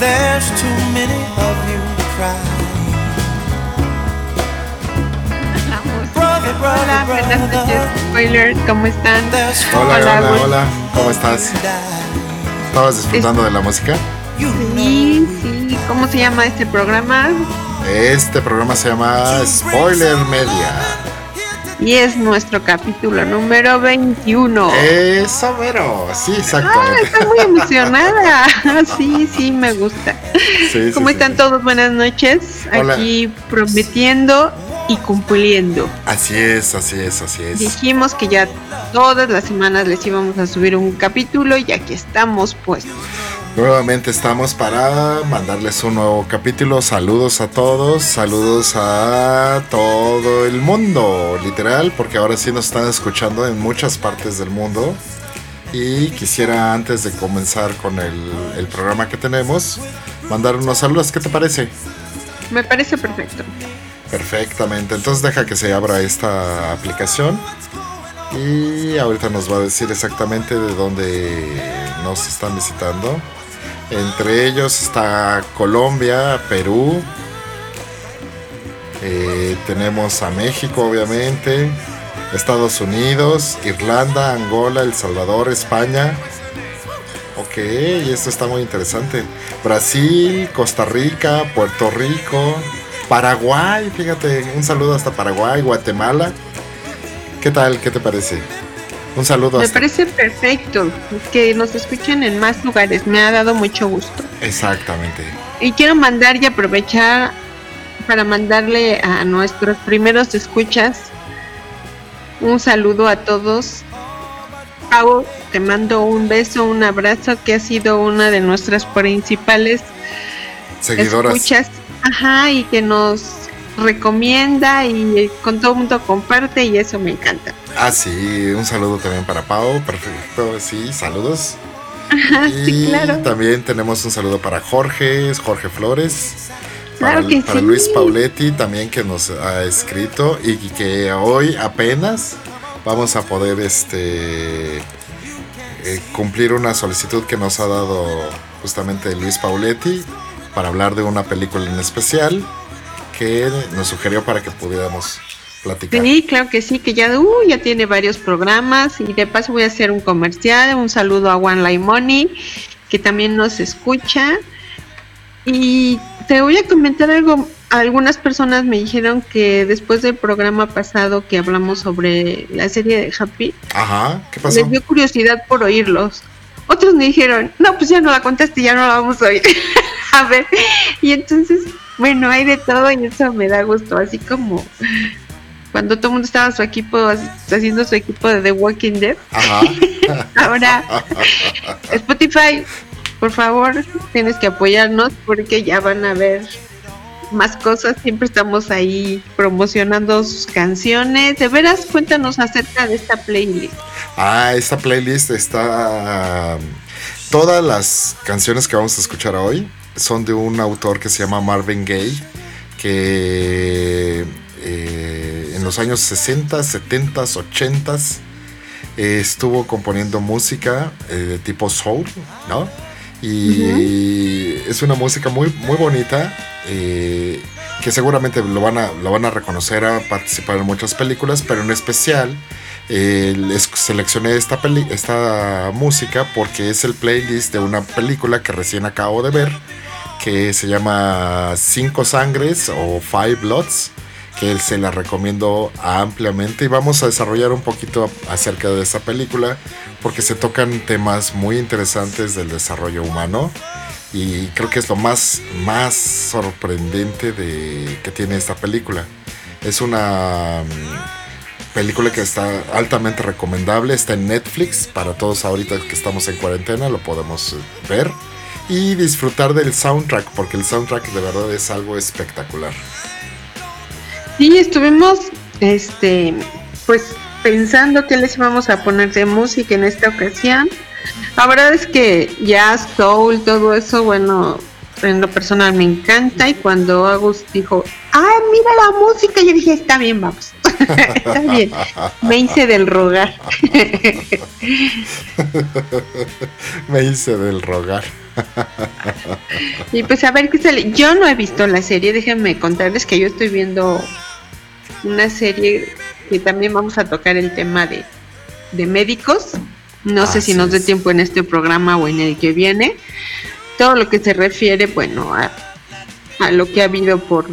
There's too many of you crying. Brother, brother, buenas noches, brother. spoilers, ¿cómo están? Hola, Hola, hola, hola. ¿Cómo estás? ¿Estabas disfrutando de la música? Sí, sí, ¿cómo se llama este programa? Este programa se llama Spoiler Media. Y es nuestro capítulo número 21. Eso, mero. Sí, Ah, exactamente. estoy muy emocionada. Sí, sí, me gusta. Sí, ¿Cómo sí. están todos? Buenas noches. Hola. Aquí prometiendo y cumpliendo. Así es, así es, así es. Dijimos que ya todas las semanas les íbamos a subir un capítulo y aquí estamos pues. Nuevamente estamos para mandarles un nuevo capítulo. Saludos a todos, saludos a todo el mundo, literal, porque ahora sí nos están escuchando en muchas partes del mundo. Y quisiera antes de comenzar con el, el programa que tenemos, mandar unos saludos. ¿Qué te parece? Me parece perfecto. Perfectamente, entonces deja que se abra esta aplicación y ahorita nos va a decir exactamente de dónde nos están visitando. Entre ellos está Colombia, Perú, eh, tenemos a México obviamente, Estados Unidos, Irlanda, Angola, El Salvador, España. Ok, esto está muy interesante. Brasil, Costa Rica, Puerto Rico, Paraguay, fíjate, un saludo hasta Paraguay, Guatemala. ¿Qué tal? ¿Qué te parece? Un saludo Me hasta... parece perfecto que nos escuchen en más lugares. Me ha dado mucho gusto. Exactamente. Y quiero mandar y aprovechar para mandarle a nuestros primeros escuchas un saludo a todos. Pau, te mando un beso, un abrazo, que ha sido una de nuestras principales Seguidoras. escuchas. Ajá, y que nos recomienda y con todo el mundo comparte y eso me encanta. Ah, sí, un saludo también para Pau, perfecto, sí, saludos. Ajá, y sí, claro. también tenemos un saludo para Jorge, Jorge Flores. Claro para, que para sí. Luis Pauletti también que nos ha escrito y que hoy apenas vamos a poder este eh, cumplir una solicitud que nos ha dado justamente Luis Pauletti para hablar de una película en especial que nos sugirió para que pudiéramos platicar. Sí, claro que sí, que ya, uh, ya tiene varios programas y de paso voy a hacer un comercial, un saludo a One Line Money, que también nos escucha. Y te voy a comentar algo, algunas personas me dijeron que después del programa pasado que hablamos sobre la serie de Happy, Ajá, ¿qué pasó? les dio curiosidad por oírlos. Otros me dijeron, no, pues ya no la contaste, ya no la vamos a oír. a ver, y entonces, bueno, hay de todo y eso me da gusto, así como cuando todo el mundo estaba su equipo, haciendo su equipo de The Walking Dead. Ajá. Ahora, Spotify, por favor, tienes que apoyarnos porque ya van a ver más cosas. Siempre estamos ahí promocionando sus canciones. De veras, cuéntanos acerca de esta playlist. Ah, esta playlist está. Todas las canciones que vamos a escuchar hoy son de un autor que se llama Marvin Gaye, que eh, en los años 60, 70, 80 eh, estuvo componiendo música eh, de tipo soul, ¿no? Y es una música muy, muy bonita. eh, que seguramente lo van, a, lo van a reconocer, a participar en muchas películas, pero en especial eh, les seleccioné esta, peli esta música porque es el playlist de una película que recién acabo de ver que se llama Cinco Sangres o Five Bloods que se la recomiendo ampliamente. Y vamos a desarrollar un poquito acerca de esta película porque se tocan temas muy interesantes del desarrollo humano. Y creo que es lo más, más sorprendente de, que tiene esta película. Es una mm, película que está altamente recomendable, está en Netflix. Para todos ahorita que estamos en cuarentena, lo podemos ver y disfrutar del soundtrack porque el soundtrack de verdad es algo espectacular. Sí, estuvimos, este, pues pensando que les íbamos a poner de música en esta ocasión. La verdad es que jazz, soul, todo eso, bueno, en lo personal me encanta y cuando Agus dijo, ah, mira la música, yo dije, está bien, vamos. está bien. Me hice del rogar. me hice del rogar. y pues a ver qué sale. Yo no he visto la serie, déjenme contarles que yo estoy viendo una serie que también vamos a tocar el tema de, de médicos. No sé si nos dé tiempo en este programa o en el que viene. Todo lo que se refiere, bueno, a, a lo que ha habido por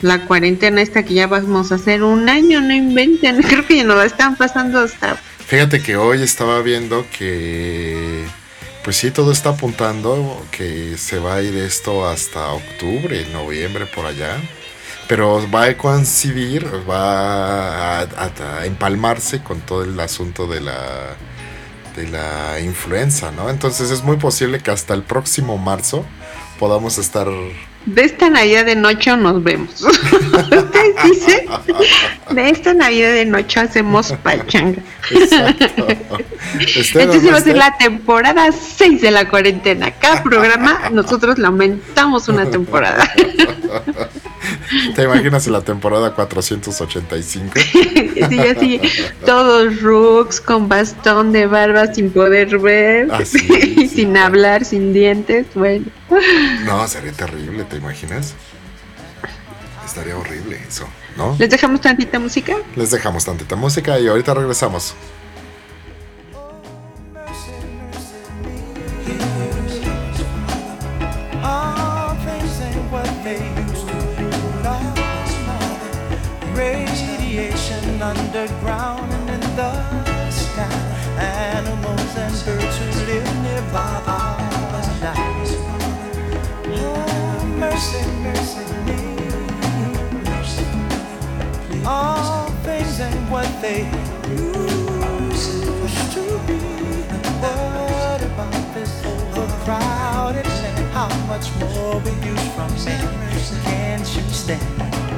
la cuarentena esta que ya vamos a hacer un año, no inventen. Creo que ya nos la están pasando hasta... Fíjate que hoy estaba viendo que pues sí, todo está apuntando que se va a ir esto hasta octubre, noviembre, por allá. Pero va a coincidir, va a, empalmarse con todo el asunto de la, de la influenza, ¿no? Entonces es muy posible que hasta el próximo marzo podamos estar de esta Navidad de noche nos vemos. Ustedes dicen, de esta Navidad de noche hacemos pachanga. Entonces va a ser la temporada 6 de la cuarentena. Cada programa nosotros la aumentamos una temporada. ¿Te imaginas en la temporada 485? sí, así, todos rooks con bastón de barba sin poder ver, ah, sin hablar, sin dientes, bueno. No, sería terrible, ¿te imaginas? Estaría horrible eso, ¿no? ¿Les dejamos tantita música? Les dejamos tantita música y ahorita regresamos. Underground and in the sky. Animals and birds who live nearby are nice. Oh, mercy, mercy me. All things ain't what they used to be. What about this overcrowded land? How much more we use from men? Can't you stand?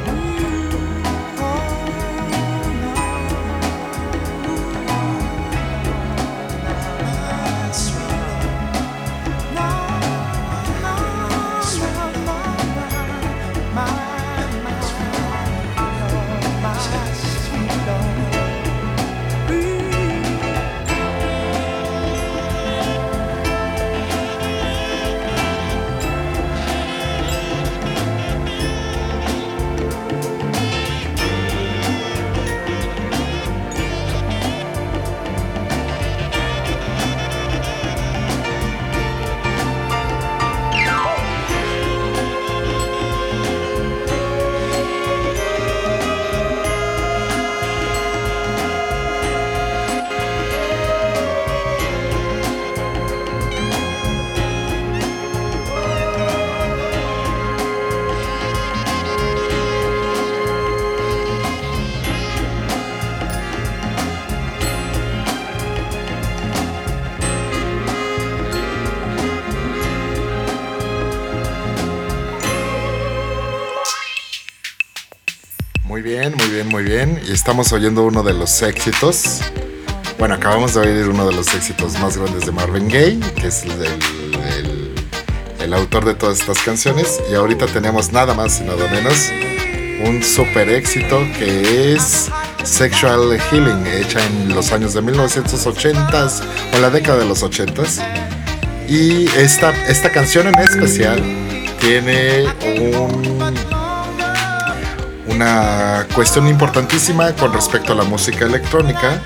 Y estamos oyendo uno de los éxitos. Bueno, acabamos de oír uno de los éxitos más grandes de Marvin Gaye, que es el, el, autor de todas estas canciones. Y ahorita tenemos nada más y nada menos un super éxito que es Sexual Healing, hecha en los años de 1980 o la década de los 80s. Y esta, esta canción en especial tiene un una cuestión importantísima con respecto a la música electrónica,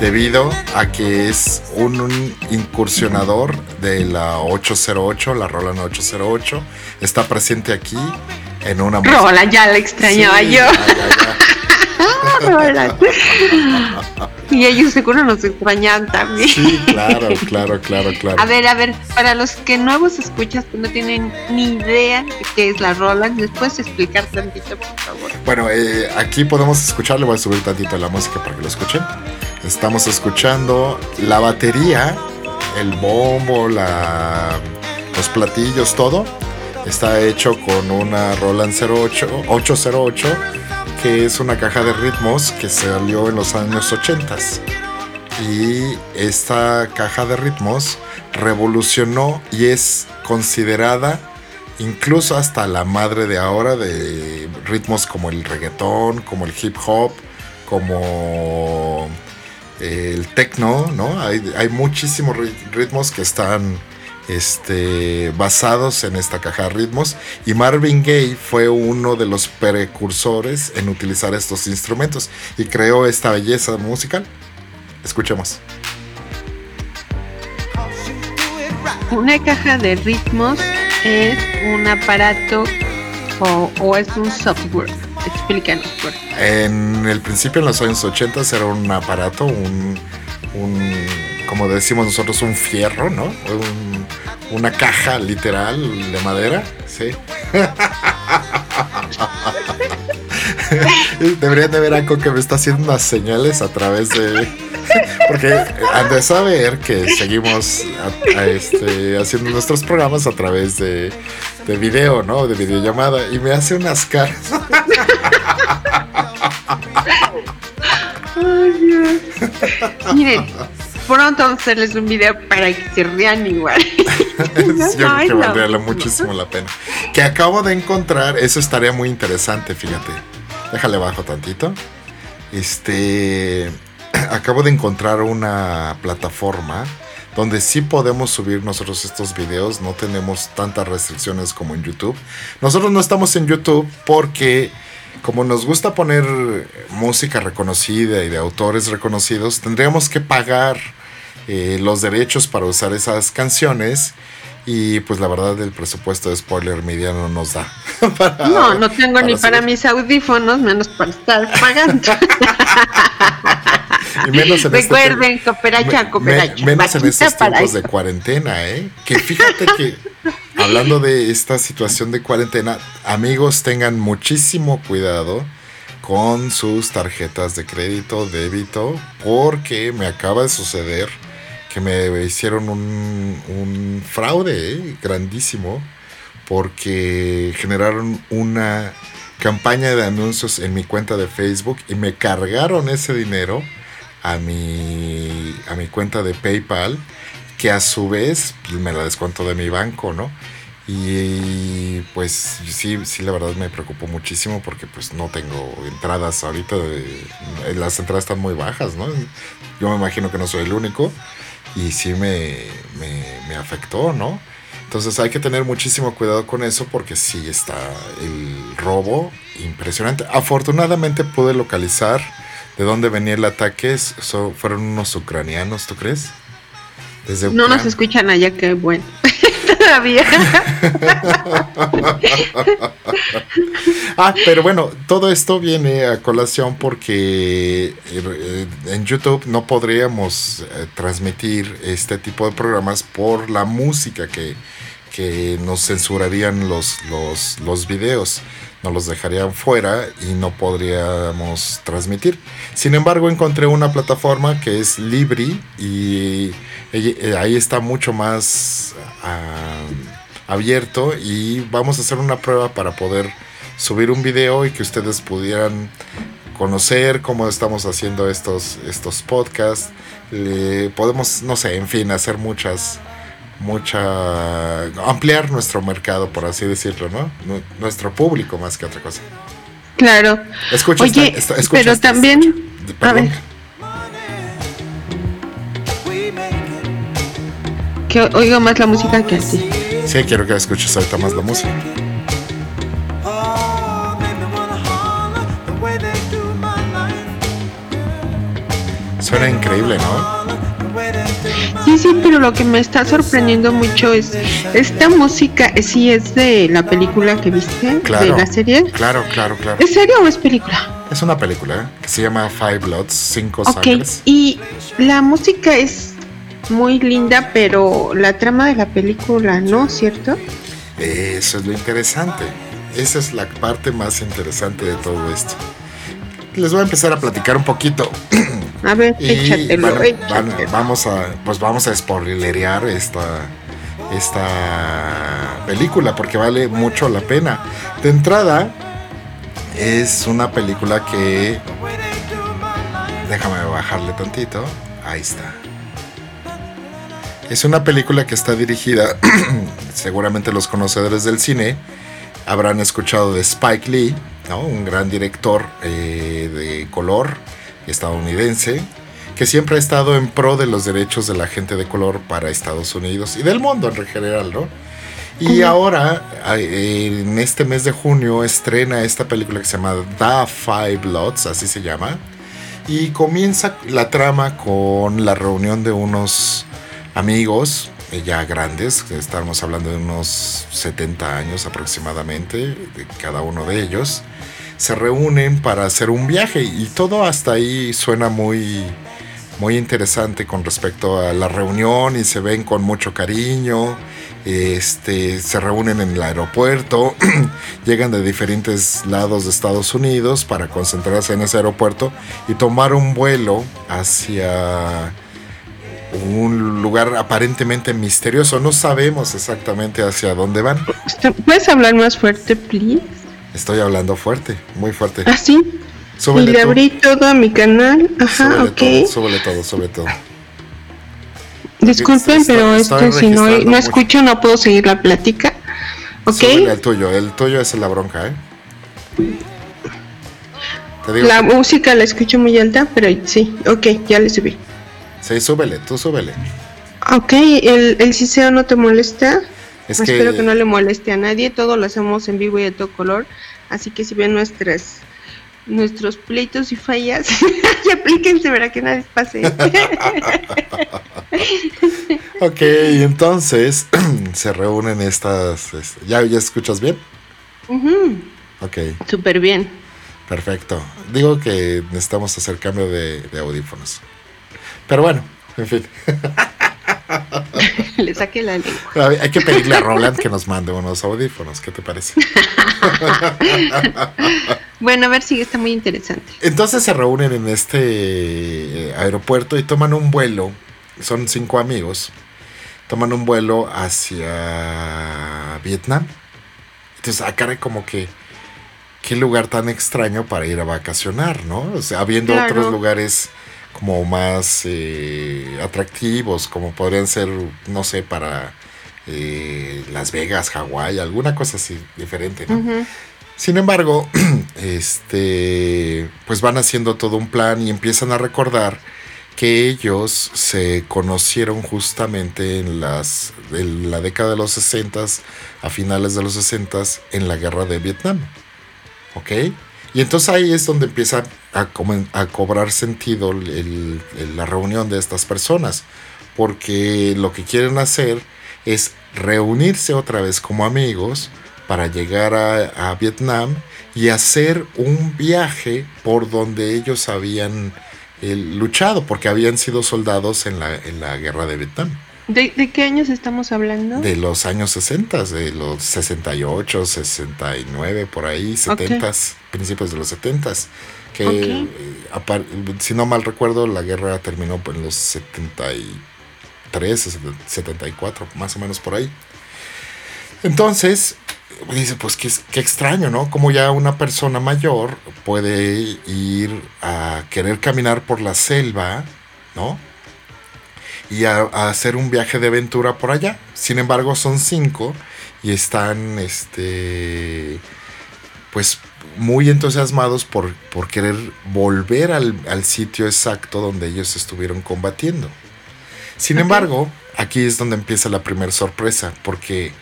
debido a que es un, incursionador de la 808, la Roland 808, está presente aquí en una Roland, ya la extrañaba yo. y ellos seguro nos extrañan también. Sí, claro, claro, claro, claro. A ver, a ver, para los que nuevos escuchas que no tienen ni idea de qué es la Roland, ¿les puedes explicar tantito, por favor? Bueno, eh, aquí podemos escuchar, le voy a subir tantito la música para que lo escuchen. Estamos escuchando la batería, el bombo, la, los platillos, todo. Está hecho con una Roland 08, 808 que es una caja de ritmos que salió en los años 80. y esta caja de ritmos revolucionó y es considerada incluso hasta la madre de ahora de ritmos como el reggaetón, como el hip hop, como el techno, ¿no? Hay, hay muchísimos ritmos que están este, basados en esta caja de ritmos y Marvin Gaye fue uno de los precursores en utilizar estos instrumentos y creó esta belleza musical. Escuchemos. Una caja de ritmos es un aparato o, es un software. Explícanos. En el principio, en los años 80, era un aparato, un, un como decimos nosotros, un fierro, ¿no? Una caja literal de madera, sí. Deberían de ver algo que me está haciendo unas señales a través de. Porque han de saber que seguimos este, haciendo nuestros programas a través de, de video, ¿no? De videollamada. Y me hace unas caras. Miren, pronto vamos a hacerles un video para que se rían igual. Yo creo que valdría muchísimo la pena. Que acabo de encontrar, eso estaría muy interesante, fíjate. Déjale bajo tantito. Este. Acabo de encontrar una plataforma donde sí podemos subir nosotros estos videos, no tenemos tantas restricciones como en YouTube. Nosotros no estamos en YouTube porque como nos gusta poner música reconocida y de autores reconocidos, tendríamos que pagar eh, los derechos para usar esas canciones. Y pues la verdad el presupuesto de Spoiler Media no nos da. no, no tengo ni para mis audífonos, menos para estar pagando. y menos en este Recuerden, este, cooperacha, cooperacha. menos en estos tiempos de cuarentena, ¿eh? Que fíjate que hablando de esta situación de cuarentena, amigos, tengan muchísimo cuidado con sus tarjetas de crédito, débito, porque me acaba de suceder que me hicieron un, fraude ¿eh? grandísimo, porque generaron una campaña de anuncios en mi cuenta de Facebook y me cargaron ese dinero a mi, a mi cuenta de PayPal, que a su vez pues, me la descuento de mi banco, ¿no? Y pues sí, sí, la verdad me preocupó muchísimo porque pues no tengo entradas ahorita. las entradas están muy bajas, ¿no? Yo me imagino que no soy el único y sí me, me, afectó, ¿no? Entonces hay que tener muchísimo cuidado con eso porque sí está el robo impresionante. Afortunadamente pude localizar de dónde venía el ataque. fueron unos ucranianos, ¿tú crees? no nos escuchan allá, qué bueno. Todavía. ah, pero bueno, todo esto viene a colación porque eh, en YouTube no podríamos eh, transmitir este tipo de programas por la música que, que nos censurarían los, los, los videos nos los dejarían fuera y no podríamos transmitir. Sin embargo, encontré una plataforma que es Libri y ahí está mucho más ah, abierto y vamos a hacer una prueba para poder subir un video y que ustedes pudieran conocer cómo estamos haciendo estos, estos podcasts. podemos, no sé, en fin, hacer muchas mucha ampliar nuestro mercado por así decirlo no nuestro público más que otra cosa. Claro. Escucha Oye, pero también a ver. Que oigo más la música que así sí quiero que escuches ahorita más la música suena increíble no Sí, sí, pero lo que me está sorprendiendo mucho es esta música, sí es de la película que viste, de la serie. Claro, claro, claro. ¿Es serio o es película? Es una película ¿eh? que se llama Five Bloods, Cinco okay. Y la música es muy linda, pero la trama de la película no, ¿cierto? Eso es lo interesante. Esa es la parte más interesante de todo esto. Les voy a empezar a platicar un poquito A ver, échatelo, vamos a, pues vamos a spoilerear esta, esta película porque vale mucho la pena. De entrada, es una película que. Déjame bajarle tantito. Ahí está. Es una película que está dirigida, seguramente los conocedores del cine habrán escuchado de Spike Lee, ¿no? un gran director eh, de color estadounidense, que siempre ha estado en pro de los derechos de la gente de color para Estados Unidos y del mundo en general, ¿no? Y ahora, en este mes de junio, estrena esta película que se llama The Five Bloods, así se llama. Y comienza la trama con la reunión de unos amigos eh, ya grandes, estamos hablando de unos 70 años aproximadamente, de cada uno de ellos, se reúnen para hacer un viaje y todo hasta ahí suena muy, muy interesante con respecto a la reunión y se ven con mucho cariño este, se reúnen en el aeropuerto, llegan de diferentes lados de Estados Unidos para concentrarse en ese aeropuerto y tomar un vuelo hacia un lugar aparentemente misterioso. No sabemos exactamente hacia dónde van. ¿Puedes hablar más fuerte, please? Estoy hablando fuerte, muy fuerte. ¿Ah, sí? y le abrí todo a mi canal. Ajá, ok. Todo, súbele todo, súbele todo. Disculpen, pero esto si no, no escucho no puedo seguir la plática. ¿Ok? el tuyo, el tuyo es la bronca, ¿eh? la música la escucho muy alta, pero sí, ok, ya le subí. Sí, súbele, tú súbele. Ok, el, el ciseo no te molesta. Espero que no le moleste a nadie, todo lo hacemos en vivo y de todo color, así que si ven nuestras nuestros pleitos y fallas y aplíquense, verá que nadie pase. ok, entonces se reúnen estas. ¿Ya, ya escuchas bien? Ok. Súper bien. Perfecto. Digo que necesitamos hacer cambio de, de audífonos. Pero bueno, en fin. Le saqué la lengua. Hay que pedirle a Roland que nos mande unos audífonos. ¿Qué te parece? bueno, a ver si está muy interesante. Entonces se reúnen en este eh, aeropuerto y toman un vuelo. Son cinco amigos. Toman un vuelo hacia Vietnam. Entonces, acá ah, como que qué lugar tan extraño para ir a vacacionar, ¿no? O sea, habiendo otros lugares como más eh, atractivos, como podrían ser, no sé, para eh, Las Vegas, Hawái, alguna cosa así diferente, ¿no? Sin embargo, este, pues van haciendo todo un plan y empiezan a recordar que ellos se conocieron justamente en las en la década de los 60 a finales de los 60 en la guerra de Vietnam. ¿Ok? Y entonces ahí es donde empieza a, a cobrar sentido la reunión de estas personas, porque lo que quieren hacer es reunirse otra vez como amigos para llegar a, Vietnam y hacer un viaje por donde ellos habían eh, luchado, porque habían sido soldados en la, en la guerra de Vietnam. ¿De, qué años estamos hablando? De los años 60, de los 68, 69, por ahí, 70, principios de los 70. Que, eh, si no mal recuerdo, la guerra terminó en los 73, 74, más o menos por ahí. Entonces, dice, pues qué, qué extraño, ¿no? Como ya una persona mayor puede ir a querer caminar por la selva, ¿no? Y a, hacer un viaje de aventura por allá. Sin embargo, son cinco y están, este, pues, muy entusiasmados por, por querer volver al, sitio exacto donde ellos estuvieron combatiendo. Sin embargo, aquí es donde empieza la primera sorpresa, porque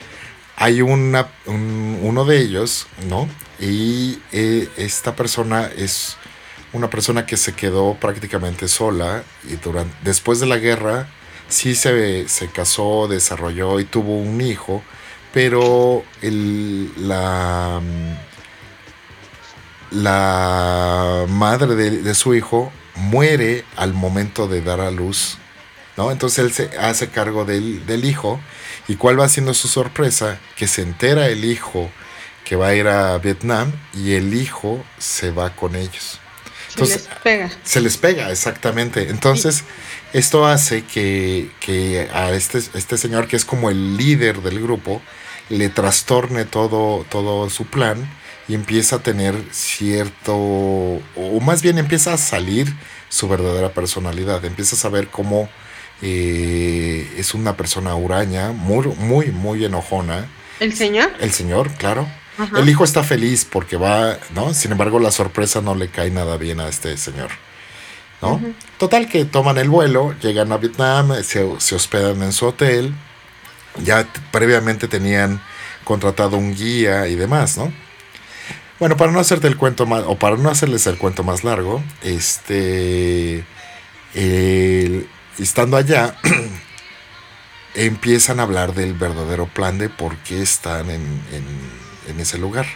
hay una, uno de ellos, ¿no? Y eh, esta persona es una persona que se quedó prácticamente sola y durante, después de la guerra sí se, se casó, desarrolló y tuvo un hijo, pero el, la, la madre de, su hijo muere al momento de dar a luz, ¿no? Entonces él se hace cargo del, del hijo y cuál va siendo su sorpresa, que se entera el hijo que va a ir a Vietnam y el hijo se va con ellos. Entonces, se les pega. Se les pega, exactamente. Entonces, esto hace que, a este, este señor, que es como el líder del grupo, le trastorne todo, todo su plan y empieza a tener cierto, o más bien empieza a salir su verdadera personalidad, empieza a saber cómo eh, es una persona huraña, muy, muy, muy enojona. ¿El señor? El señor, claro. El hijo está feliz porque va, ¿no? Sin embargo, la sorpresa no le cae nada bien a este señor. ¿No? Total que toman el vuelo, llegan a Vietnam, se, se hospedan en su hotel. Ya previamente tenían contratado un guía y demás, ¿no? Bueno, para no hacerte el cuento más, o para no hacerles el cuento más largo, este, estando allá, empiezan a hablar del verdadero plan de por qué están en, en, ese lugar.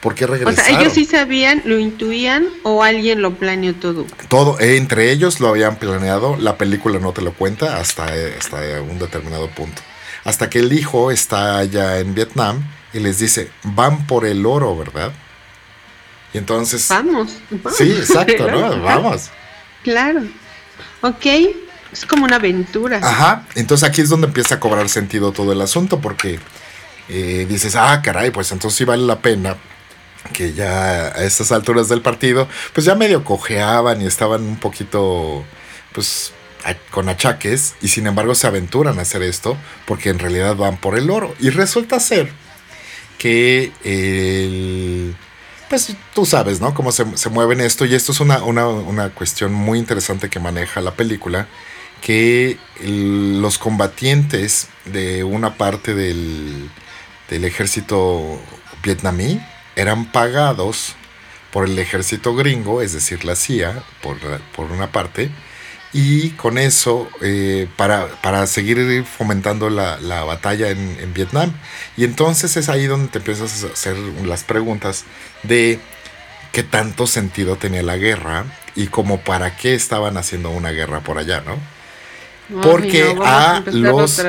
¿Por qué regresaron? O sea, ellos sí sabían, lo intuían o alguien lo planeó todo. Todo, entre ellos lo habían planeado. La película no te lo cuenta hasta, hasta un determinado punto. Hasta que el hijo está allá en Vietnam y les dice, van por el oro, ¿verdad? Y entonces... Vamos. Sí, exacto, ¿no? Vamos. Claro. Ok, es como una aventura. Ajá, entonces aquí es donde empieza a cobrar sentido todo el asunto porque eh, dices, ah, caray, pues entonces sí vale la pena que ya a estas alturas del partido, pues ya medio cojeaban y estaban un poquito, pues con achaques y sin embargo se aventuran a hacer esto porque en realidad van por el oro y resulta ser que el pues tú sabes, ¿no? Cómo se, se mueven esto y esto es una, una, cuestión muy interesante que maneja la película, que los combatientes de una parte del, del ejército vietnamí eran pagados por el ejército gringo, es decir, la CIA, por, por una parte, y con eso eh, para, para, seguir fomentando la, la batalla en, en, Vietnam. Y entonces es ahí donde te empiezas a hacer las preguntas de qué tanto sentido tenía la guerra y como para qué estaban haciendo una guerra por allá, ¿no? Porque a, los,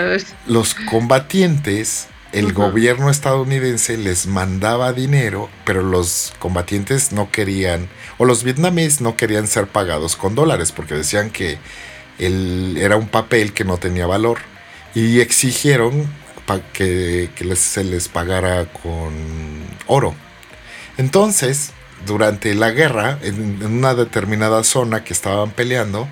los combatientes el gobierno estadounidense les mandaba dinero, pero los combatientes no querían, o los vietnamíes no querían ser pagados con dólares, porque decían que el, era un papel que no tenía valor, y exigieron que, se les pagara con oro. Entonces, durante la guerra, en, una determinada zona que estaban peleando,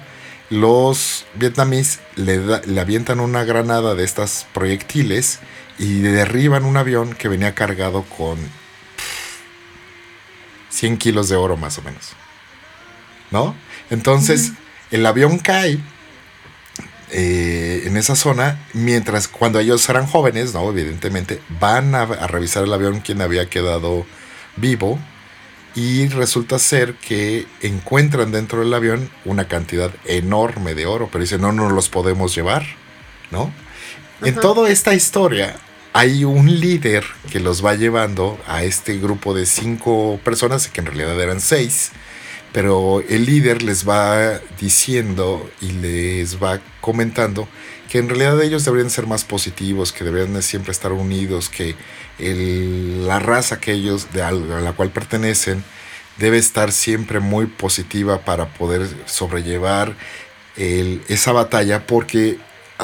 los vietnamíes le, le avientan una granada de estas proyectiles, y derriban un avión que venía cargado con 100 kilos de oro más o menos. ¿No? Entonces, el avión cae eh, en esa zona, mientras cuando ellos eran jóvenes, ¿no? Evidentemente, van a, a revisar el avión quien había quedado vivo y resulta ser que encuentran dentro del avión una cantidad enorme de oro, pero dicen, no nos los podemos llevar, ¿no? En toda esta historia hay un líder que los va llevando a este grupo de cinco personas, que en realidad eran seis, pero el líder les va diciendo y les va comentando que en realidad ellos deberían ser más positivos, que deberían siempre estar unidos, que la raza que ellos, de a la cual pertenecen, debe estar siempre muy positiva para poder sobrellevar esa batalla, porque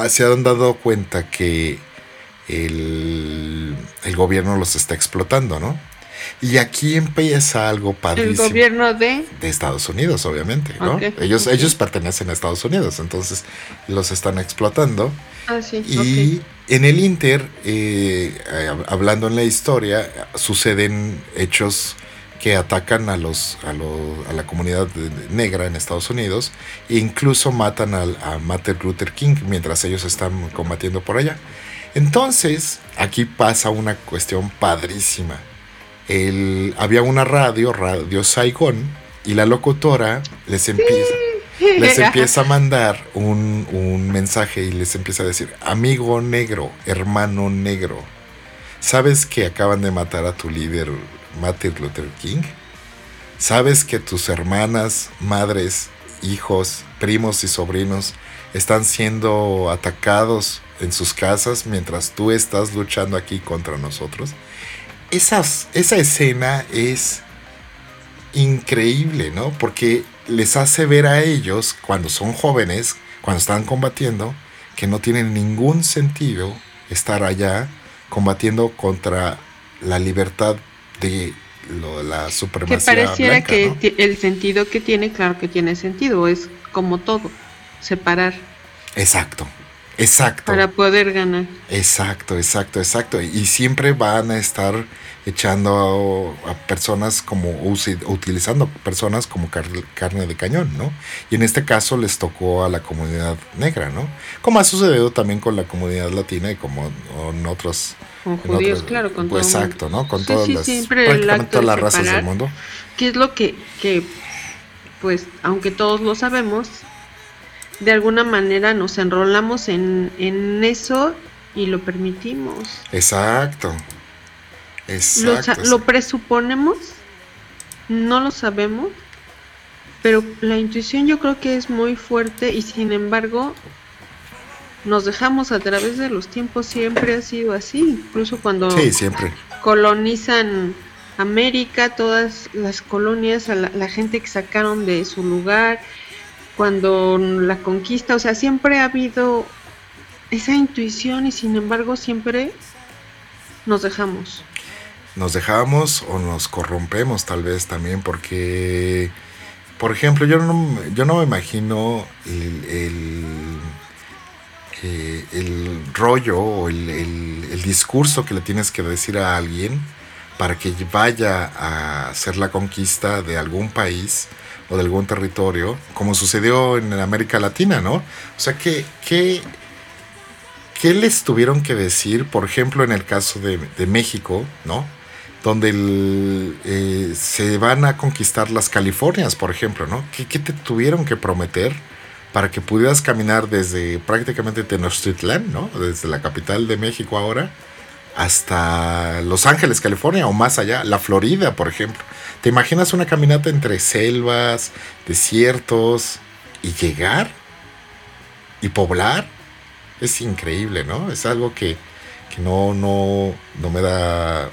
se han dado cuenta que el, gobierno los está explotando, ¿no? Y aquí empieza algo padrísimo. ¿El gobierno de? De Estados Unidos, obviamente, ¿no? ellos, ellos pertenecen a Estados Unidos, entonces los están explotando. Ah, sí. Y en el Inter, eh, hablando en la historia, suceden hechos que atacan a, los, a, la comunidad negra en Estados Unidos e incluso matan a Martin Luther King mientras ellos están combatiendo por allá. Entonces, aquí pasa una cuestión padrísima. El, había una radio, Radio Saigón, y la locutora les empieza, les empieza a mandar un, un mensaje y les empieza a decir, amigo negro, hermano negro, ¿sabes que acaban de matar a tu líder Martin Luther King? ¿Sabes que tus hermanas, madres, hijos, primos y sobrinos están siendo atacados en sus casas mientras tú estás luchando aquí contra nosotros. Esas, esa escena es increíble, ¿no? Porque les hace ver a ellos, cuando son jóvenes, cuando están combatiendo, que no tienen ningún sentido estar allá combatiendo contra la libertad de lo- la Que supremacía pareciera blanca, que ¿no? ti- el sentido que tiene, claro que tiene sentido, es como todo, separar Exacto, exacto. para poder ganar. Exacto, exacto, exacto. Y siempre van a estar echando a, personas como utilizando personas como car- carne de cañón, ¿no? Y en este caso les tocó a la comunidad negra, ¿no? Como ha sucedido también con la comunidad latina y como en otros Con en judíos, otros- claro, con pues todo exacto. ¿no? Con Sí, todas sí, las prácticamente todas las razas del mundo. ¿Qué es lo que, que, pues, aunque todos lo sabemos, de alguna manera nos enrolamos en, en eso y lo permitimos? Exacto. Lo, Exacto. sa- lo presuponemos, no lo sabemos, pero la intuición yo creo que es muy fuerte y sin embargo nos dejamos a través de los tiempos, siempre ha sido así, incluso cuando Sí, siempre. colonizan América, todas las colonias, a la, la gente que sacaron de su lugar, cuando la conquista, o sea, siempre ha habido esa intuición y sin embargo siempre nos dejamos. nos dejamos o nos corrompemos tal vez también porque por ejemplo yo no yo no me imagino el, el, eh, rollo o el- el discurso que le tienes que decir a alguien para que vaya a hacer la conquista de algún país o de algún territorio como sucedió en América Latina no o sea que que ¿Qué les tuvieron que decir, por ejemplo, en el caso de, México, ¿no? Donde eh, se van a conquistar las Californias, por ejemplo, ¿no? ¿Qué, qué te tuvieron que prometer para que pudieras caminar desde prácticamente Tenochtitlán, ¿no? Desde la capital de México ahora hasta Los Ángeles, California, o más allá, la Florida, por ejemplo. ¿Te imaginas una caminata entre selvas, desiertos y llegar y poblar? es increíble, ¿no? Es algo que, que no, no, no me da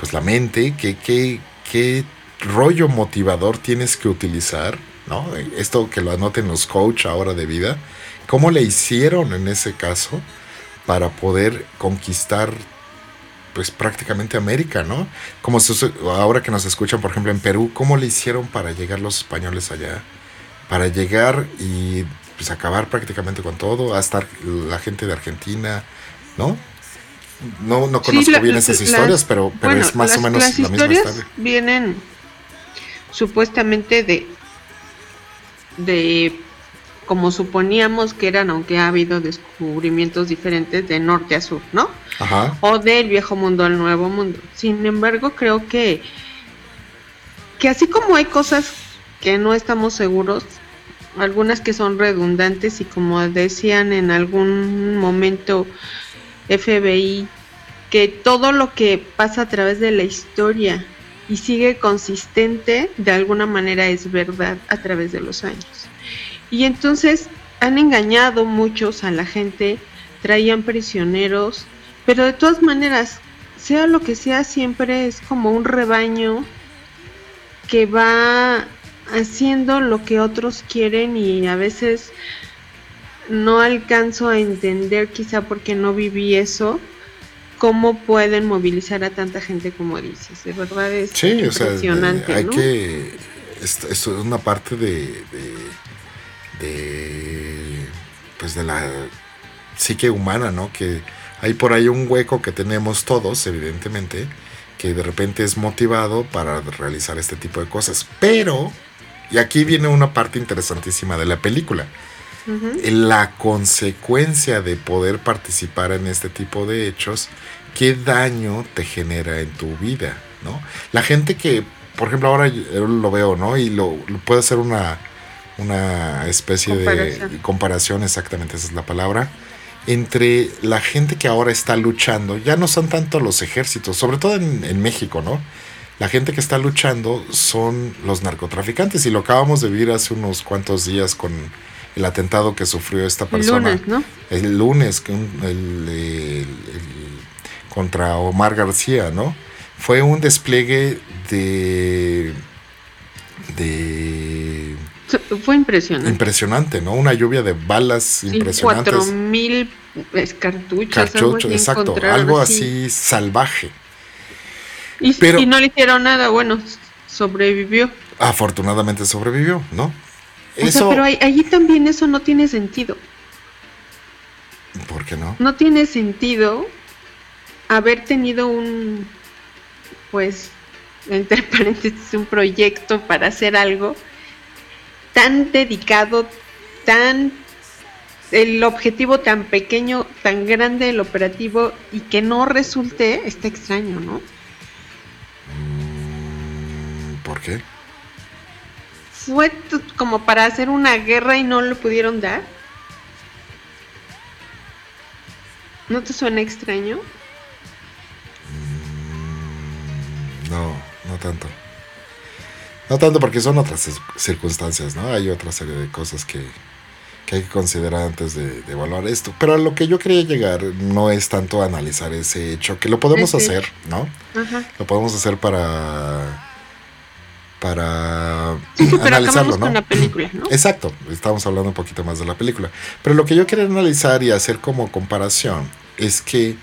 pues la mente, que, que, qué rollo motivador tienes que utilizar, ¿no? Esto que lo anoten los coach ahora de vida, ¿cómo le hicieron en ese caso para poder conquistar pues prácticamente América, ¿no? Como ahora que nos escuchan, por ejemplo, en Perú, ¿cómo le hicieron para llegar los españoles allá? Para llegar y pues acabar prácticamente con todo, hasta la gente de Argentina, ¿no? No, no Sí, conozco la- bien esas las- historias, pero, pero bueno, es más las- o menos las la misma historias historia. vienen supuestamente de de como suponíamos que eran, aunque ha habido descubrimientos diferentes de norte a sur, ¿no? Ajá, O del viejo mundo al nuevo mundo. Sin embargo, creo que que así como hay cosas que no estamos seguros, algunas que son redundantes y como decían en algún momento FBI, que todo lo que pasa a través de la historia y sigue consistente, de alguna manera es verdad a través de los años. Y entonces han engañado muchos a la gente, traían prisioneros, pero de todas maneras, sea lo que sea, siempre es como un rebaño que va haciendo lo que otros quieren y a veces no alcanzo a entender, quizá porque no viví eso, cómo pueden movilizar a tanta gente como dices. De verdad es sí, o sea, impresionante. hay ¿no? que... Esto, esto es una parte de, de, de, Pues de la psique humana, ¿no? Que hay por ahí un hueco que tenemos todos, evidentemente, que de repente es motivado para realizar este tipo de cosas. Pero, y aquí viene una parte interesantísima de la película. La consecuencia de poder participar en este tipo de hechos, qué daño te genera en tu vida, ¿no? La gente que, por ejemplo, ahora yo lo veo, ¿no? Y lo, lo puedo hacer una, una especie de Comparación. exactamente esa es la palabra, entre la gente que ahora está luchando, ya no son tanto los ejércitos, sobre todo en, en México, ¿no? La gente que está luchando son los narcotraficantes y lo acabamos de vivir hace unos cuantos días con el atentado que sufrió esta El persona lunes, ¿no? el lunes un- el- el- el- contra Omar García, ¿no? Fue un despliegue de de Fue impresionante. impresionante, ¿no? Una lluvia de balas impresionantes. cuatro mil cartuchos, algo exacto, algo así salvaje. Y, Pero- y no le hicieron nada, bueno, sobrevivió. Afortunadamente sobrevivió, ¿no? O Eso, sea, pero ahí- allí también eso no tiene sentido. ¿por qué no? No tiene sentido haber tenido un, pues, entre paréntesis, un proyecto para hacer algo tan dedicado, tan el objetivo tan pequeño, tan grande el operativo y que no resulte, está extraño, ¿no? Mm, ¿Por qué? Fue como para hacer una guerra y no lo pudieron dar. ¿No te suena extraño? No, no tanto. No tanto porque son otras cir- circunstancias, ¿no? Hay otra serie de cosas que, que hay que considerar antes de, de evaluar esto. Pero a lo que yo quería llegar no es tanto analizar ese hecho, que lo podemos hacer, ¿no? Ajá. Lo podemos hacer para para Sí, pero analizarlo, acabamos ¿no? con la película, ¿no? Exacto, estamos hablando un poquito más de la película. Pero lo que yo quería analizar y hacer como comparación es que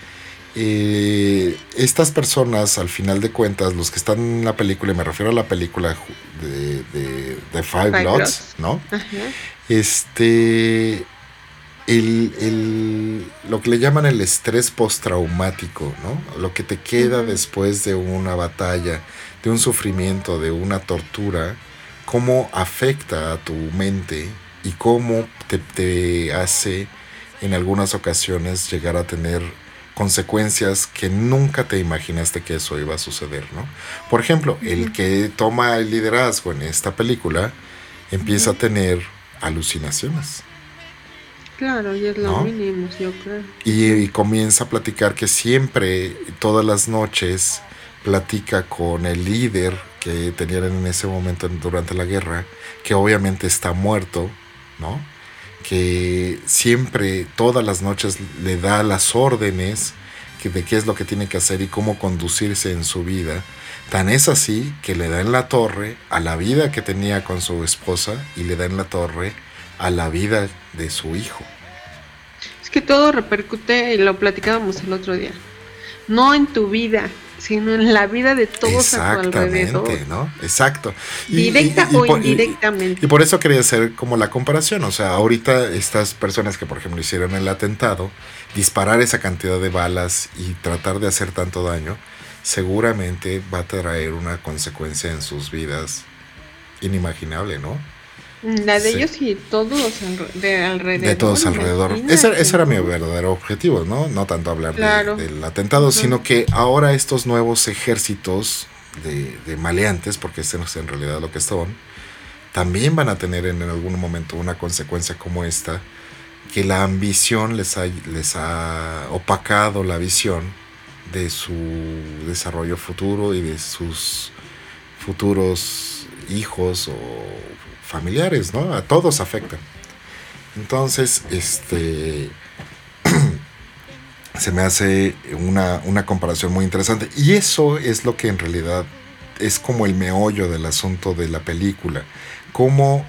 eh, estas personas, al final de cuentas, los que están en la película, y me refiero a la película de, de, de Five, Five Bloods, Bloods. ¿no? Ajá. Este. El, el- lo que le llaman el estrés postraumático, ¿no? Lo que te queda después de una batalla, de un sufrimiento, de una tortura, cómo afecta a tu mente y cómo te, te hace en algunas ocasiones llegar a tener consecuencias que nunca te imaginaste que eso iba a suceder, ¿no? Por ejemplo, el que toma el liderazgo en esta película empieza a tener alucinaciones Claro, y es lo ¿No? mínimo, yo creo. y, y comienza a platicar que siempre, todas las noches, platica con el líder que tenían en ese momento en- durante la guerra, que obviamente está muerto, ¿no? Que siempre, todas las noches, le da las órdenes de qué es lo que tiene que hacer y cómo conducirse en su vida. Tan es así que le da en la torre a la vida que tenía con su esposa y le da en la torre a la vida de su hijo. Es que todo repercute, y lo platicábamos el otro día, no en tu vida, sino en la vida de todos a tu alrededor. Exactamente, ¿no? Exacto. Y- Directa y- y o por- indirectamente. Y por eso quería hacer como la comparación. O sea, ahorita estas personas que, por ejemplo, hicieron el atentado, disparar esa cantidad de balas y tratar de hacer tanto daño, seguramente va a traer una consecuencia en sus vidas inimaginable, ¿no? La de Sí. ellos y todos de alrededor. de todos alrededor. Ese, ese era mi ¿no? verdadero objetivo, ¿no? No tanto hablar de- del atentado, sino que ahora estos nuevos ejércitos de, de maleantes, porque ese es en realidad lo que son, también van a tener en algún momento una consecuencia como esta, que la ambición les ha, les ha opacado la visión de su desarrollo futuro y de sus futuros hijos o familiares, ¿no? A todos afectan. Entonces, este se me hace una, una comparación muy interesante. Y eso es lo que en realidad es como el meollo del asunto de la película. Como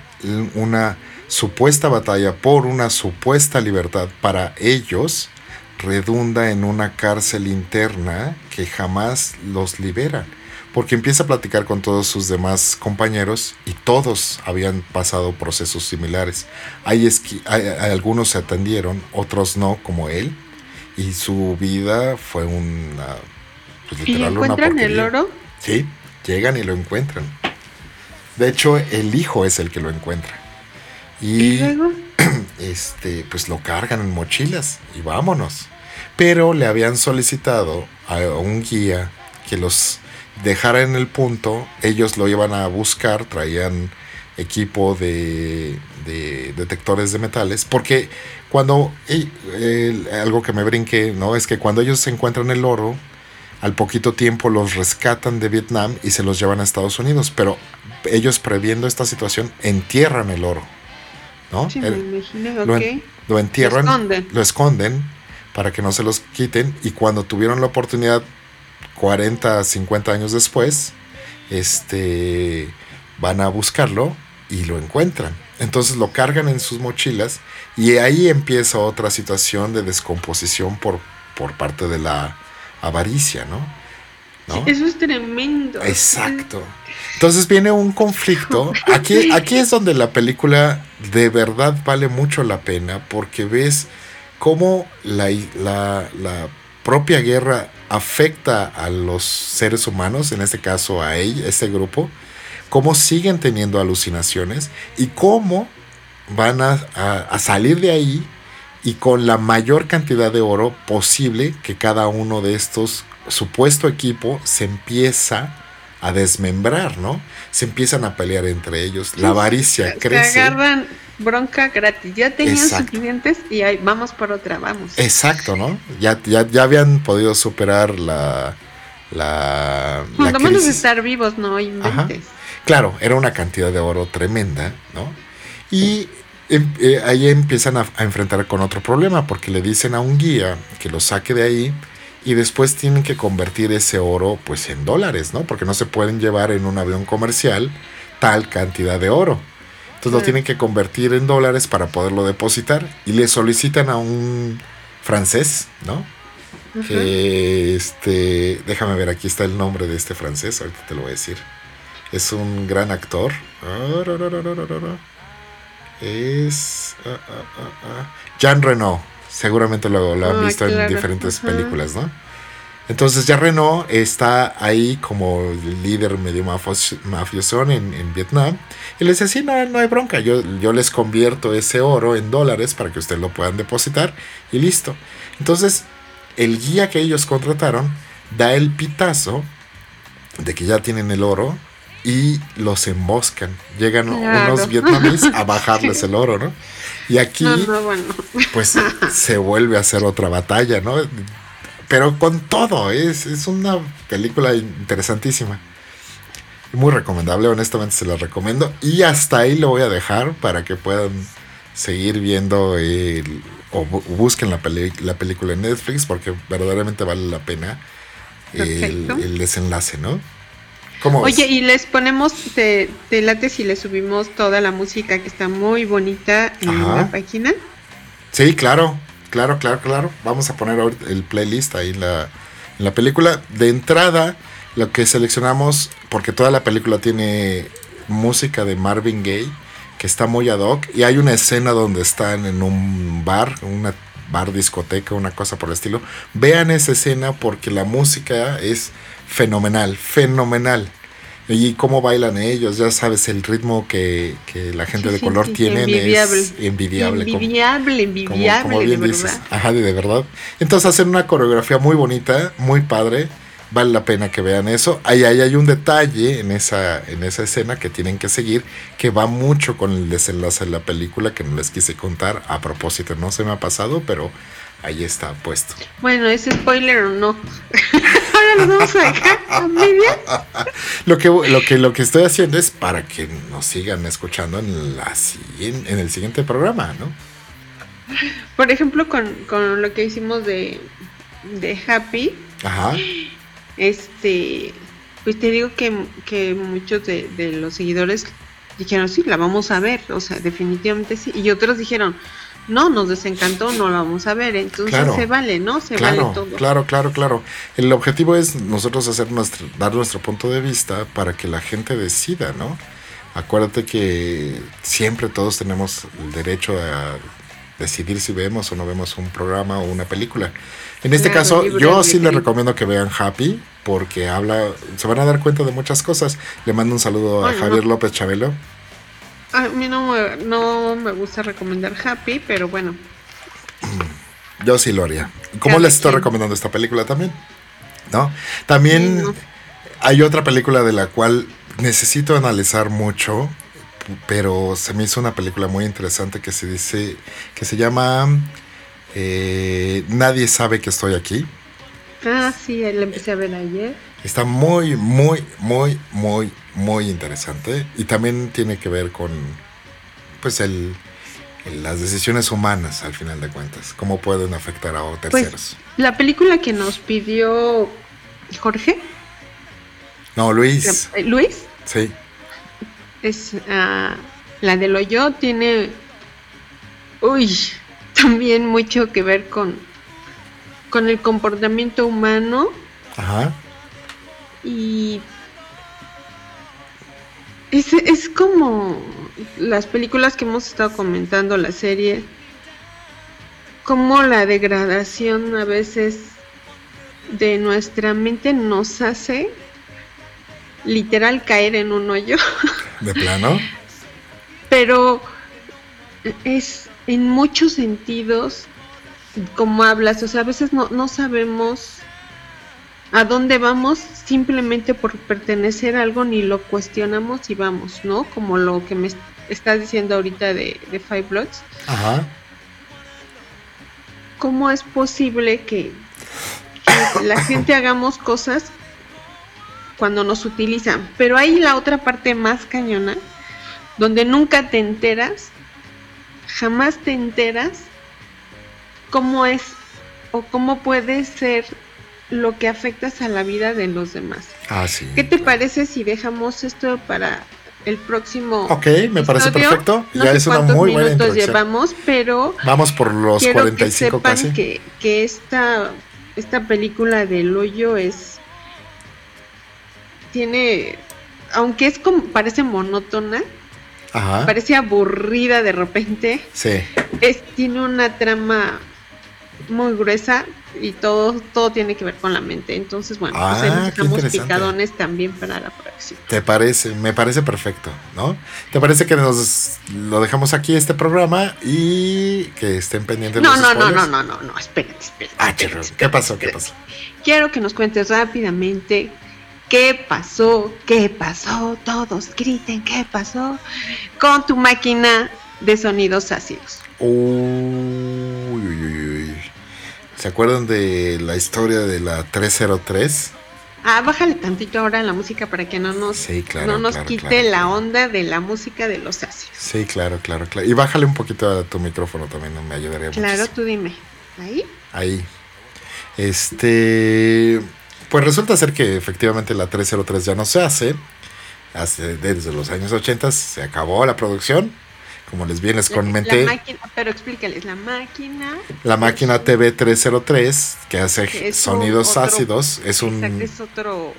una supuesta batalla por una supuesta libertad para ellos redunda en una cárcel interna que jamás los liberan. Porque empieza a platicar con todos sus demás compañeros y todos habían pasado procesos similares. Hay, hay- algunos se atendieron, otros no, como él. Y su vida fue una... Pues, ¿Y literal, una encuentran el porquería. oro? Sí, llegan y lo encuentran. De hecho, el hijo es el que lo encuentra. ¿Y Y luego? este, pues lo cargan en mochilas y vámonos. Pero le habían solicitado a un guía que los dejara en el punto. Ellos lo iban a buscar, traían equipo de, de detectores de metales. Porque cuando, eh, eh, algo que me brinqué, ¿no? Es que cuando ellos encuentran el oro, al poquito tiempo los rescatan de Vietnam y se los llevan a Estados Unidos. Pero ellos previendo esta situación entierran el oro. ¿no? Sí, me imagino, lo, en- lo entierran, Lo esconden. lo esconden para que no se los quiten y cuando tuvieron la oportunidad 40, 50 años después, este van a buscarlo y lo encuentran. Entonces lo cargan en sus mochilas y ahí empieza otra situación de descomposición por, por parte de la avaricia, ¿no? ¿no? Eso es tremendo. Exacto. Entonces viene un conflicto. Aquí, aquí es donde la película de verdad vale mucho la pena porque ves cómo la, la, la propia guerra afecta a los seres humanos, en este caso a ella, este grupo, cómo siguen teniendo alucinaciones y cómo van a, a, salir de ahí y con la mayor cantidad de oro posible que cada uno de estos supuesto equipo se empieza a desmembrar, ¿no? Se empiezan a pelear entre ellos, la avaricia crece. Se agarran bronca gratis, ya tenían sus clientes y ahí vamos por otra, vamos. Exacto, ¿no? Ya, ya, ya habían podido superar la... la Cuando menos estar vivos, no inventes. Claro, era una cantidad de oro tremenda, ¿no? Y em, eh, ahí empiezan a, a, enfrentar con otro problema, porque le dicen a un guía que lo saque de ahí y después tienen que convertir ese oro pues en dólares, ¿no? Porque no se pueden llevar en un avión comercial tal cantidad de oro. Entonces lo tienen que convertir en dólares para poderlo depositar y le solicitan a un francés, ¿no? Que este, déjame ver, aquí está el nombre de este francés, ahorita te lo voy a decir. Es un gran actor. Es Jean Reno seguramente lo, han visto en diferentes películas, ¿no? Entonces ya Renault está ahí como líder medio mafioso en, Vietnam. Y le dice, sí, no, no hay bronca. Yo, yo les convierto ese oro en dólares para que ustedes lo puedan depositar y listo. Entonces el guía que ellos contrataron da el pitazo de que ya tienen el oro y los emboscan. Llegan unos vietnamíes a bajarles el oro, ¿no? Y aquí, pues se vuelve a hacer otra batalla, ¿no? Pero con todo, es, es una película interesantísima. Muy recomendable, honestamente se la recomiendo. Y hasta ahí lo voy a dejar para que puedan seguir viendo el, o busquen la, la película en Netflix porque verdaderamente vale la pena el, el desenlace, ¿no? Oye, y les ponemos, te, late si le subimos toda la música que está muy bonita en la página. Sí, claro, claro, claro, claro. Vamos a poner el playlist ahí en la, la película. De entrada, lo que seleccionamos, porque toda la película tiene música de Marvin Gaye, que está muy ad hoc, y hay una escena donde están en un bar, una bar discoteca, una cosa por el estilo. Vean esa escena porque la música es fenomenal, fenomenal. Y cómo bailan ellos, ya sabes, el ritmo que, la gente de color tiene es envidiable. Envidiable, envidiable, de verdad. Ajá, de verdad. Entonces hacen una coreografía muy bonita, muy padre. Vale la pena que vean eso. Ahí, ahí hay un detalle en esa, en esa escena que tienen que seguir, que va mucho con el desenlace de la película, que no les quise contar a propósito. No se me ha pasado, pero ahí está puesto. Bueno, ¿es spoiler o no? Ahora lo vamos a dejar a lo, que, lo, que, lo que estoy haciendo es para que nos sigan escuchando en, la, en el siguiente programa, ¿no? Por ejemplo, con, con lo que hicimos de, de Happy. Ajá. Este, pues te digo que, que muchos de, de los seguidores dijeron, sí, la vamos a ver, o sea, definitivamente sí. Y otros dijeron, no, nos desencantó, no lo vamos a ver. Entonces se vale, ¿no? Se vale todo. Claro, claro, claro. El objetivo es nosotros hacer nuestro, dar nuestro punto de vista para que la gente decida, ¿no? Acuérdate que siempre todos tenemos el derecho a decidir si vemos o no vemos un programa o una película. En este caso, yo sí les recomiendo que vean Happy porque habla, se van a dar cuenta de muchas cosas. Le mando un saludo a Javier López Chabelo a mí no, me gusta recomendar Happy, pero bueno. Yo sí lo haría. ¿Cómo les estoy recomendando esta película también? ¿No? También hay otra película de la cual necesito analizar mucho, pero se me hizo una película muy interesante que se dice, que se llama eh, Nadie sabe que estoy aquí. Ah, sí, la empecé a ver ayer. Está muy, muy, muy, muy, muy interesante. Y también tiene que ver con, pues, el, las decisiones humanas, al final de cuentas. Cómo pueden afectar a pues, terceros. la película que nos pidió Jorge. No, Luis. Eh, ¿Luis? Sí. Es uh, la de Loyo. Tiene, uy, también mucho que ver con, con el comportamiento humano. Ajá Y es, es como las películas que hemos estado comentando, la serie, como la degradación a veces de nuestra mente nos hace literal caer en un hoyo. ¿De plano? Pero es en muchos sentidos como hablas, o sea, a veces no, no sabemos a dónde vamos simplemente por pertenecer a algo ni lo cuestionamos y vamos, ¿no? Como lo que me estás diciendo ahorita de, de Five Bloods. Ajá. ¿Cómo es posible que, que la gente hagamos cosas cuando nos utilizan? Pero hay la otra parte más cañona, donde nunca te enteras, jamás te enteras cómo es o cómo puede ser lo que afectas a la vida de los demás. Ah, sí. ¿Qué te parece si dejamos esto para el próximo? Ok, me parece perfecto. No ya sé es una cuántos muy buena introducción. llevamos, pero Vamos por los quiero 45 que sepan casi. que, que esta, esta película del hoyo es tiene aunque es como parece monótona Ajá. parece aburrida de repente Sí. es tiene una trama muy gruesa y todo todo tiene que ver con la mente entonces bueno pues Ah, dejamos interesante. picadones también para la próxima ¿Te parece? Me parece perfecto, ¿no? ¿Te parece que nos lo dejamos aquí este programa y que estén pendientes no los no no spoilers? no no no no espérate espérate, Ah, espérate, chirro, ¿qué espérate, pasó? ¿Qué espérate. pasó? Quiero que nos cuentes rápidamente qué pasó, qué pasó, todos griten qué pasó con tu máquina de sonidos ácidos. Uy, uy, uy, uy. ¿Se acuerdan de la historia de la 303? Ah, bájale tantito ahora la música para que no nos, Sí, claro, no nos claro, quite claro, la claro. onda de la música de los ácidos. Sí, claro, claro, claro. Y bájale un poquito a tu micrófono también, me ayudaría Claro, muchísimo. tú dime. Ahí. Ahí. Este. Pues resulta ser que efectivamente la 303 ya no se hace. Hace, desde los años 80 se acabó la producción. Como les bien les comenté, La máquina, pero explícales, la máquina. la máquina TV303 que hace Que sonidos otro- ácidos es un. Exacto, es otro.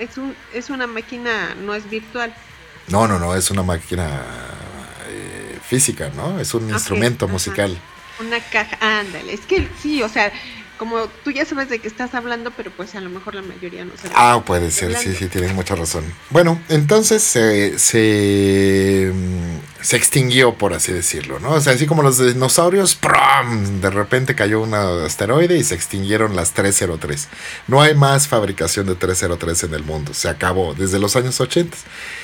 Es, un, es una máquina, no es virtual. No, no, no, es una máquina eh, física, ¿no? Es un instrumento ajá. musical. Una caja, ándale. Es que sí, o sea, como tú ya sabes de qué estás hablando, pero pues a lo mejor la mayoría no sabe. Ah, puede ser, sí, Hablando. sí, tienes mucha razón. Bueno, entonces se, se, mm, se extinguió, por así decirlo, ¿no? O sea, así como los dinosaurios, ¡prum! de repente cayó un asteroide y se extinguieron las 303. No hay más fabricación de 303 en el mundo, se acabó desde los años 80.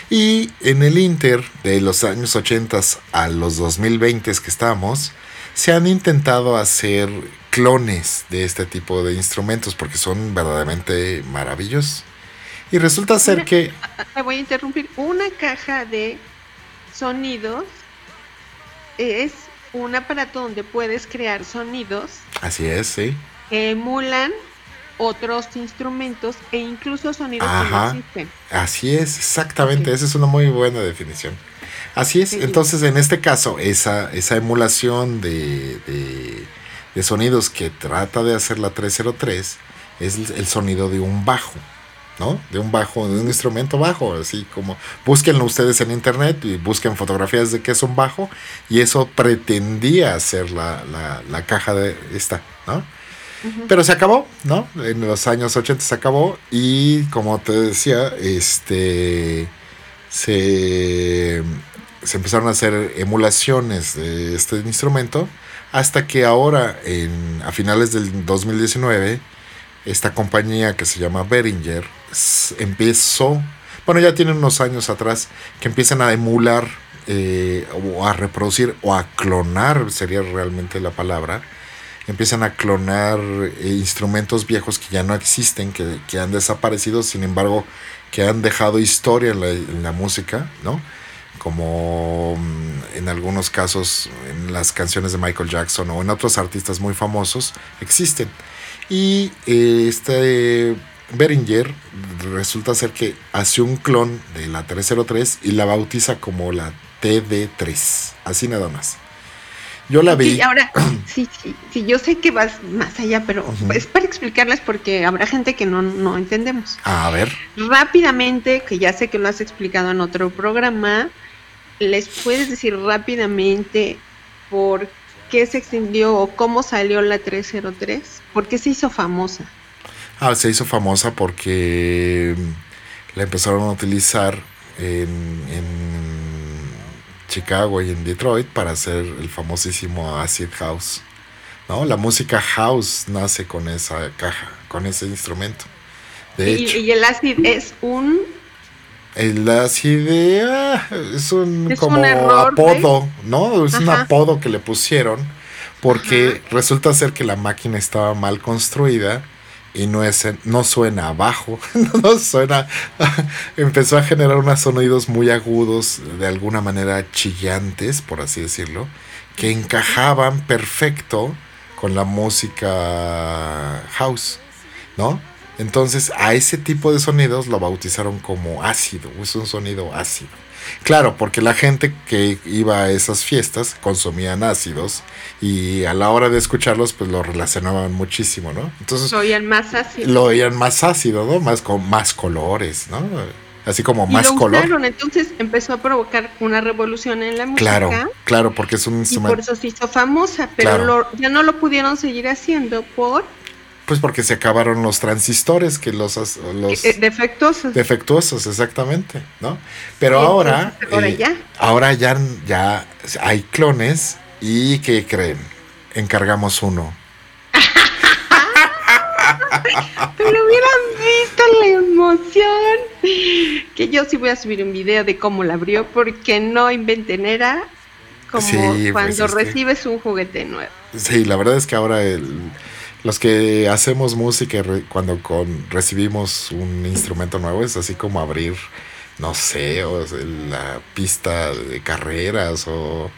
Y en el Inter de los años 80 a los 2020 que estamos, se han intentado hacer clones de este tipo de instrumentos porque son verdaderamente maravillosos. Y resulta ser que Te voy a interrumpir. Una caja de sonidos es un aparato donde puedes crear sonidos así es, sí. que emulan otros instrumentos e incluso sonidos que no existen. Así es, exactamente. Esa es una muy buena definición. Así es. Sí. Entonces, en este caso, esa, esa emulación de, de, de sonidos que trata de hacer la 303 es el, sonido de un bajo. ¿No? De un bajo, de un instrumento bajo, así como búsquenlo ustedes en internet y busquen fotografías de qué es un bajo y eso pretendía ser la, la, la caja de esta, ¿no? Pero se acabó, ¿no? En los años 80 se acabó y como te decía, este se, se empezaron a hacer emulaciones de este instrumento hasta que ahora, en, a finales del 2019, esta compañía que se llama Behringer empezó, bueno, ya tiene unos años atrás, que empiezan a emular eh, o a reproducir o a clonar, sería realmente la palabra, empiezan a clonar eh, instrumentos viejos que ya no existen, que, que han desaparecido, sin embargo, que han dejado historia en la, en la música, ¿no? Como mm, en algunos casos en las canciones de Michael Jackson o en otros artistas muy famosos existen. Y eh, este Behringer resulta ser que hace un clon de la 303 y la bautiza como la TD3, así nada más. Yo la vi. ahora, sí, sí, sí, yo sé que vas más allá, pero Ujú. es para explicarles porque habrá gente que no, no entendemos. A ver. Rápidamente, que ya sé que lo has explicado en otro programa, ¿les puedes decir rápidamente por qué se extendió o cómo salió la 303? ¿Por qué se hizo famosa? Ah, se hizo famosa porque mm, la empezaron a utilizar en, en Chicago y en Detroit para hacer el famosísimo Acid House. ¿no? La música house nace con esa caja, con ese instrumento. De Y, hecho, y el acid es un... el acid ah, es un Es como un error, apodo, ¿no? Es un apodo que le pusieron porque resulta ser que la máquina estaba mal construida y no es no suena abajo, no suena empezó a generar unos sonidos muy agudos, de alguna manera chillantes, por así decirlo, que encajaban perfecto con la música house, ¿no? Entonces a ese tipo de sonidos lo bautizaron como ácido, es un sonido ácido. Claro, porque la gente que iba a esas fiestas consumían ácidos y a la hora de escucharlos pues lo relacionaban muchísimo, ¿no? Entonces Soy el más ácido. lo oían más ácido, ¿no? Más con más colores, ¿no? Así como y más lo color. usaron, entonces empezó a provocar una revolución en la música. Claro, claro, porque es un Y por instrumento. eso se hizo famosa, pero Claro. lo- ya no lo pudieron seguir haciendo por Pues porque se acabaron los transistores que los, los eh, defectuosos. defectuosos, exactamente, ¿no? Pero ahora, entonces, ahora eh, ya. ahora ya, ya hay clones y ¿qué creen? Encargamos uno. Pero hubieran visto la emoción. Que yo sí voy a subir un video de cómo la abrió, porque no inventen, era como Sí, pues, cuando que- recibes un juguete nuevo. Sí, la verdad es que ahora el- los que hacemos música cuando con, recibimos un instrumento nuevo es así como abrir, no sé, o sea, la pista de carreras o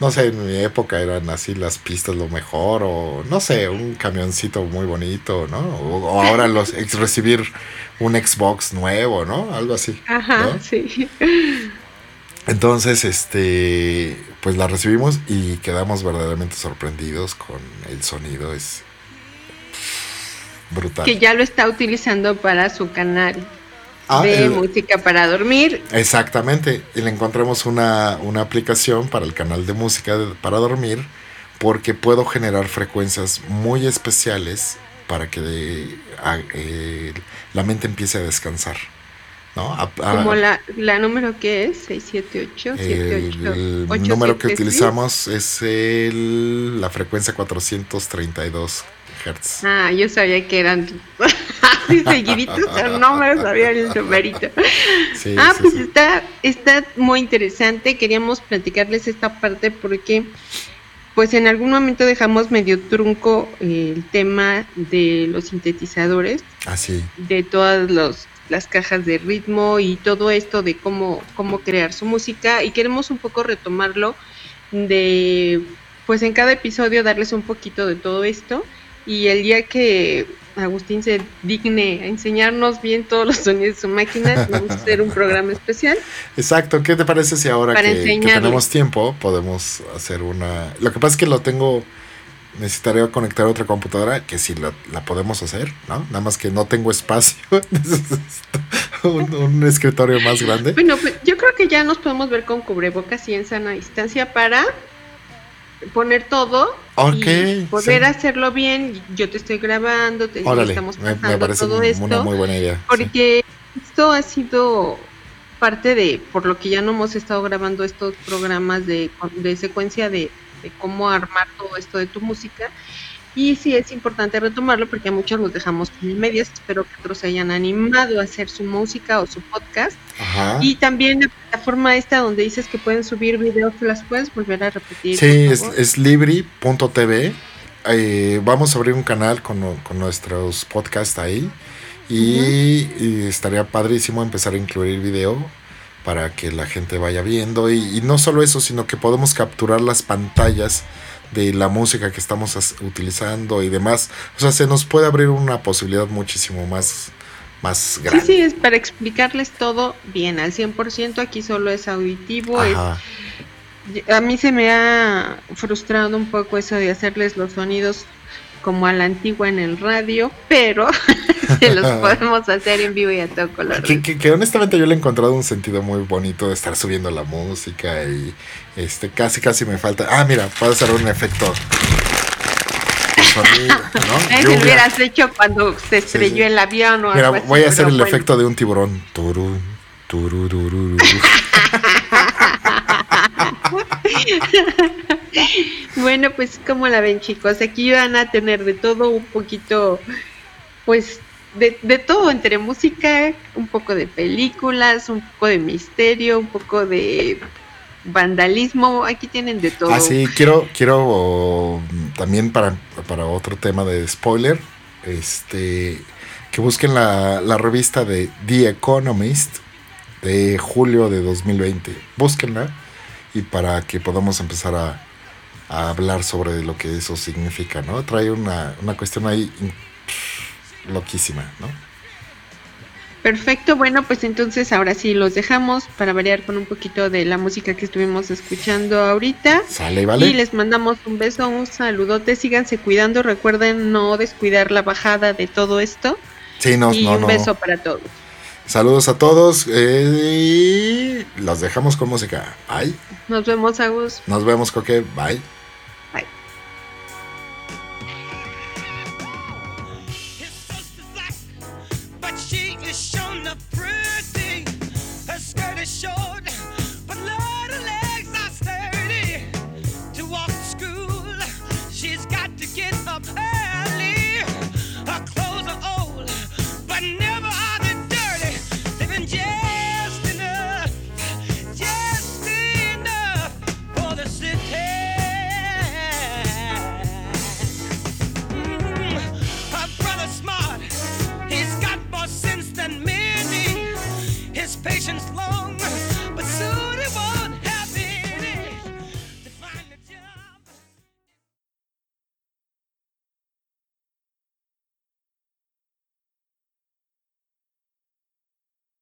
no sé, en mi época eran así las pistas lo mejor o no sé, un camioncito muy bonito, ¿no? O, o ahora los ex- recibir un Xbox nuevo, ¿no? Algo así. Ajá, ¿no? sí. Entonces, este, pues la recibimos y quedamos verdaderamente sorprendidos con el sonido, es brutal. Que ya lo está utilizando para su canal Ah, de el- música para dormir. exactamente, y le encontramos una, una aplicación para el canal de música de- para dormir porque puedo generar frecuencias muy especiales para que de- a- eh, la mente empiece a descansar. ¿no? A- a- Como la, la número que es, 678, el, el número que utilizamos es el, la frecuencia 432 Ah, yo sabía que eran así seguiditos, pero no me sabía el numerito. Sí, ah, sí, pues sí. está, está muy interesante. Queríamos platicarles esta parte porque, pues en algún momento dejamos medio trunco eh, el tema de los sintetizadores, Así. de todas los, las cajas de ritmo y todo esto de cómo, cómo crear su música. Y queremos un poco retomarlo de, pues en cada episodio darles un poquito de todo esto. Y el día que Agustín se digne a enseñarnos bien todos los sonidos de su máquina, vamos a hacer un programa especial. Exacto. ¿Qué te parece si ahora que, tenemos tiempo podemos hacer una... Lo que pasa es que lo tengo... Necesitaría conectar otra computadora que sí la, la podemos hacer, ¿no? Nada más que no tengo espacio. Un, un escritorio más grande. Bueno, pues yo creo que ya nos podemos ver con cubrebocas y en sana distancia para poner todo y poder sí. hacerlo bien. Yo te estoy grabando, te Órale, estamos pasando me parece todo una esto. muy buena idea. sí. Porque esto ha sido parte de, por lo que ya no hemos estado grabando estos programas de, de secuencia de, de cómo armar todo esto de tu música. Y sí es importante retomarlo porque a muchos los dejamos en medias. Espero que otros se hayan animado a hacer su música o su podcast. Ajá. Y también la plataforma esta donde dices que pueden subir videos, ¿te las puedes volver a repetir? Sí, es, es libri.tv. Eh, vamos a abrir un canal con, con nuestros podcasts ahí. Y, y estaría padrísimo empezar a incluir video para que la gente vaya viendo. Y, y no solo eso, sino que podemos capturar las pantallas de la música que estamos utilizando y demás. O sea, se nos puede abrir una posibilidad muchísimo más, más Sí, grande. sí, es para explicarles todo bien, al 100%. Aquí solo es auditivo, es Ajá. a mí se me ha frustrado un poco eso de hacerles los sonidos como a la antigua en el radio, pero se los podemos hacer en vivo y a todo color. Que, que- que honestamente yo le he encontrado un sentido muy bonito de estar subiendo la música y este casi casi me falta. Ah, mira, puedo hacer un efecto. sonido, ¿no? Lo hubieras hecho cuando se estrelló sí. el avión o Mira, algo así, voy a hacer el bueno. efecto de un tiburón. Turun, tururururu. Bueno, pues como la ven chicos, aquí van a tener de todo un poquito, pues de, de todo entre música, un poco de películas, un poco de misterio, un poco de vandalismo, aquí tienen de todo. Ah, sí, quiero, quiero también para, para otro tema de spoiler, este, que busquen la, la revista de The Economist de julio de 2020. Búsquenla y para que podamos empezar a, hablar sobre lo que eso significa, ¿no? Trae una, una cuestión ahí loquísima, ¿no? Perfecto, bueno, pues entonces ahora sí los dejamos para variar con un poquito de la música que estuvimos escuchando ahorita. Sale, ¿vale? Y les mandamos un beso, un saludote, síganse cuidando, recuerden no descuidar la bajada de todo esto. Sí, no, y no, un no. beso para todos. Saludos a todos eh, y los dejamos con música. Bye. Nos vemos, Agus. Nos vemos, Coque. Bye.